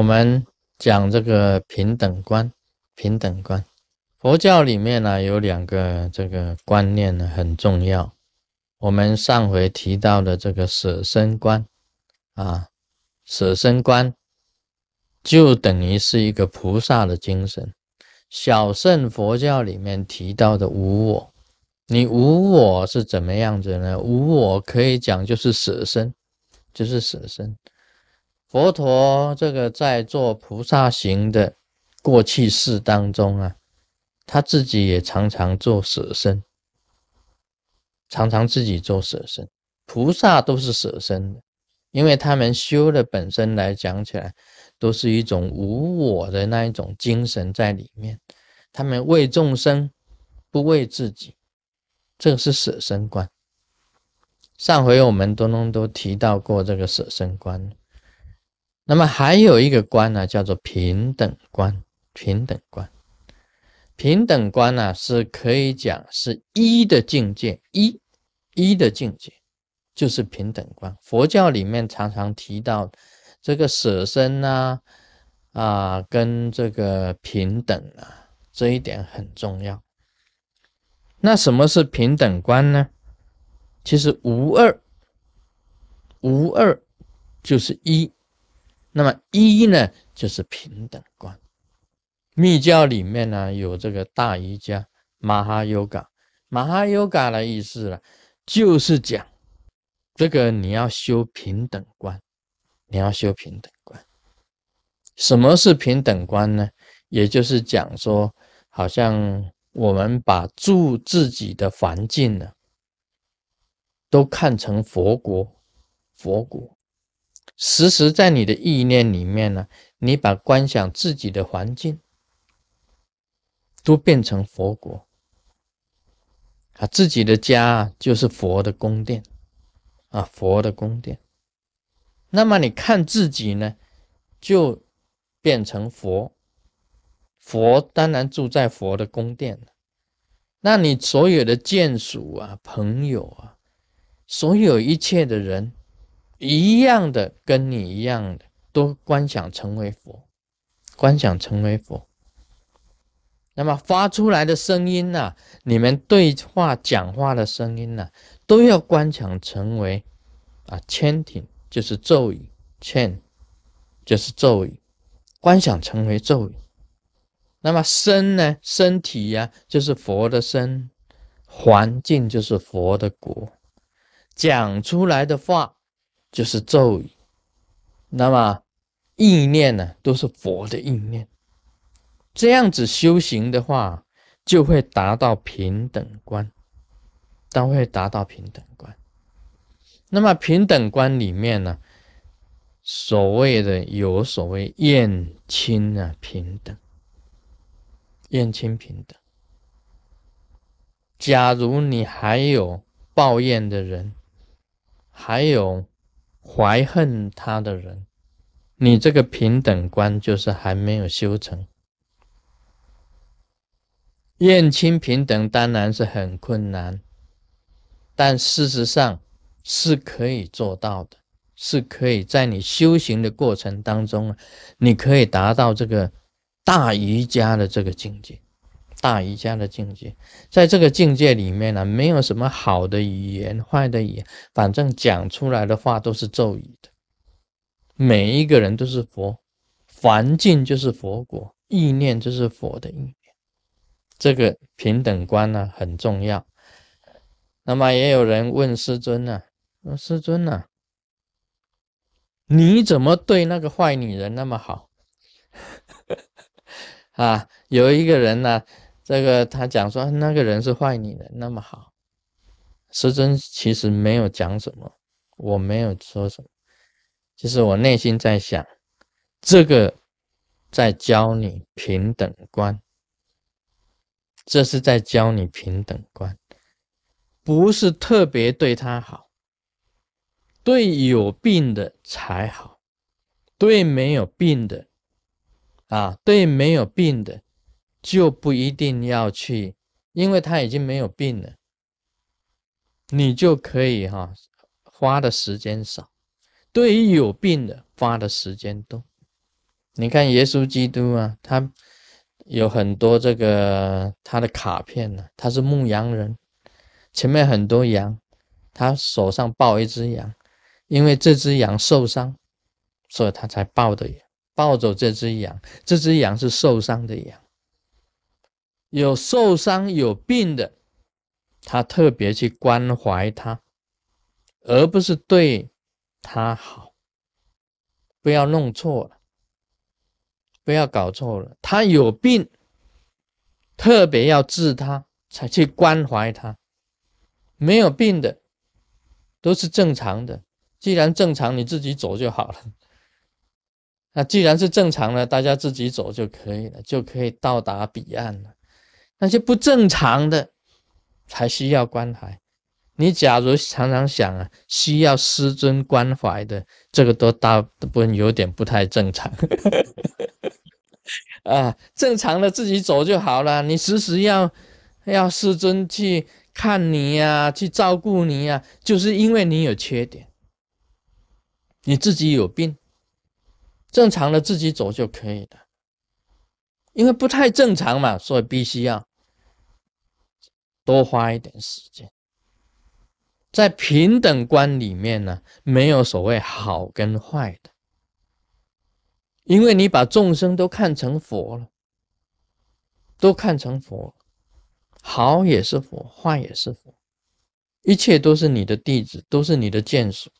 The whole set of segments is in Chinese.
我们讲这个平等观，平等观，佛教里面呢有两个这个观念呢很重要。我们上回提到的这个舍身观啊，舍身观就等于是一个菩萨的精神。小乘佛教里面提到的无我，你无我是怎么样子呢？无我可以讲就是舍身，就是舍身。佛陀这个在做菩萨行的过去世当中啊，他自己也常常做舍身，常常自己做舍身。菩萨都是舍身的，因为他们修的本身来讲起来。都是一种无我的那一种精神在里面，他们为众生，不为自己，这个是舍身观。上回我们东东都提到过这个舍身观，那么还有一个观呢，叫做平等观。平等观，平等观呢是可以讲是一的境界，一一的境界就是平等观。佛教里面常常提到。这个舍身呐，啊，跟这个平等啊，这一点很重要。那什么是平等观呢？其实无二，无二就是一。那么一呢，就是平等观。密教里面呢，有这个大瑜伽、马哈优嘎。马哈优嘎的意思呢，就是讲这个你要修平等观。你要修平等观，什么是平等观呢？也就是讲说，好像我们把住自己的环境呢，都看成佛国，佛国，时时在你的意念里面呢，你把观想自己的环境，都变成佛国，啊，自己的家就是佛的宫殿，啊，佛的宫殿。那么你看自己呢，就变成佛，佛当然住在佛的宫殿。那你所有的眷属啊、朋友啊，所有一切的人，一样的跟你一样的，都观想成为佛，观想成为佛。那么发出来的声音呢，你们对话讲话的声音呢，都要观想成为啊千庭。就是咒语，欠就是咒语，观想成为咒语。那么身呢？身体呀，就是佛的身；环境就是佛的国。讲出来的话就是咒语。那么意念呢，都是佛的意念。这样子修行的话，就会达到平等观，都会达到平等观。那么平等观里面呢，所谓的有所谓厌亲啊平等，厌亲平等。假如你还有抱怨的人，还有怀恨他的人，你这个平等观就是还没有修成。厌亲平等当然是很困难，但事实上。是可以做到的，是可以在你修行的过程当中，你可以达到这个大瑜伽的这个境界，大瑜伽的境界，在这个境界里面呢，没有什么好的语言、坏的语言，反正讲出来的话都是咒语的。每一个人都是佛，环境就是佛国，意念就是佛的意念，这个平等观呢很重要。那么也有人问师尊呢。师尊呢，你怎么对那个坏女人那么好？啊，有一个人呢，这个他讲说那个人是坏女人那么好。师尊其实没有讲什么，我没有说什么，其实我内心在想，这个在教你平等观，这是在教你平等观，不是特别对他好。对有病的才好，对没有病的，啊，对没有病的就不一定要去，因为他已经没有病了，你就可以哈花的时间少。对于有病的，花的时间多。你看耶稣基督啊，他有很多这个他的卡片呢，他是牧羊人，前面很多羊，他手上抱一只羊，因为这只羊受伤，所以他才抱的抱走这只羊，这只羊是受伤的羊，有受伤有病的，他特别去关怀他，而不是对他好，不要弄错了。不要搞错了，他有病，特别要治他，才去关怀他。没有病的，都是正常的。既然正常，你自己走就好了。那既然是正常的，大家自己走就可以了，就可以到达彼岸了。那些不正常的，才需要关怀。你假如常常想啊，需要师尊关怀的，这个都大部分有点不太正常。啊，正常的自己走就好了。你时时要要师尊去看你呀，去照顾你呀，就是因为你有缺点，你自己有病，正常的自己走就可以了。因为不太正常嘛，所以必须要多花一点时间。在平等观里面呢，没有所谓好跟坏的。因为你把众生都看成佛了，都看成佛，好也是佛，坏也是佛，一切都是你的弟子，都是你的眷属。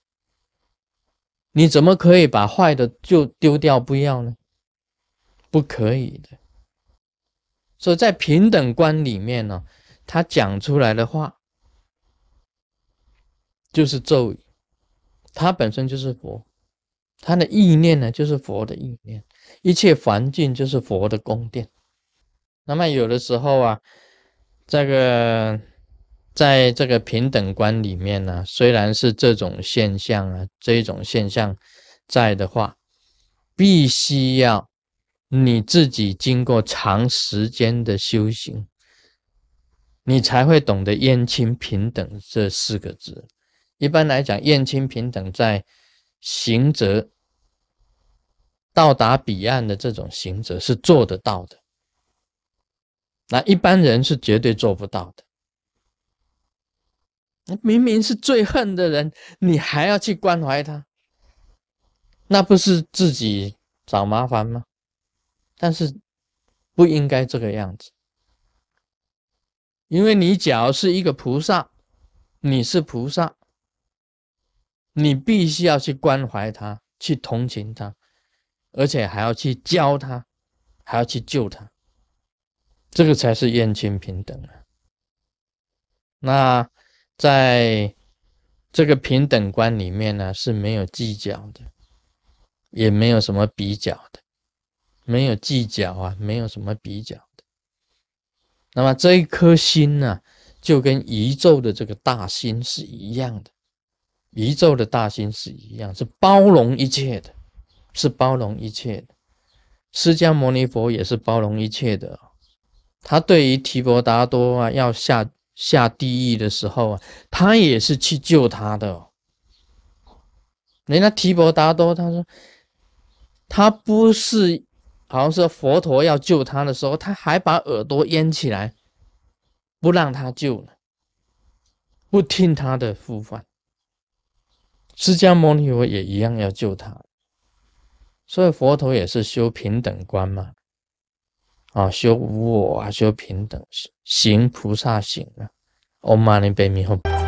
你怎么可以把坏的就丢掉不要呢？不可以的。所以在平等观里面呢，他讲出来的话就是咒语，他本身就是佛。他的意念呢，就是佛的意念，一切环境就是佛的宫殿。那么有的时候啊，这个在这个平等观里面呢，虽然是这种现象啊，这种现象在的话，必须要你自己经过长时间的修行，你才会懂得燕青平等这四个字。一般来讲，燕青平等在。行者到达彼岸的这种行者是做得到的，那一般人是绝对做不到的。明明是最恨的人，你还要去关怀他，那不是自己找麻烦吗？但是不应该这个样子，因为你假如是一个菩萨，你是菩萨。你必须要去关怀他，去同情他，而且还要去教他，还要去救他，这个才是燕亲平等啊。那在这个平等观里面呢，是没有计较的，也没有什么比较的，没有计较啊，没有什么比较的。那么这一颗心呢，就跟宇宙的这个大心是一样的。宇宙的大心是一样，是包容一切的，是包容一切的。释迦牟尼佛也是包容一切的。他对于提婆达多啊要下下地狱的时候啊，他也是去救他的。人家提婆达多他说，他不是好像是佛陀要救他的时候，他还把耳朵淹起来，不让他救了，不听他的呼唤。释迦牟尼佛也一样要救他，所以佛陀也是修平等观嘛，啊，修无我啊，修平等行菩萨行啊，Om Mani Padme Hum。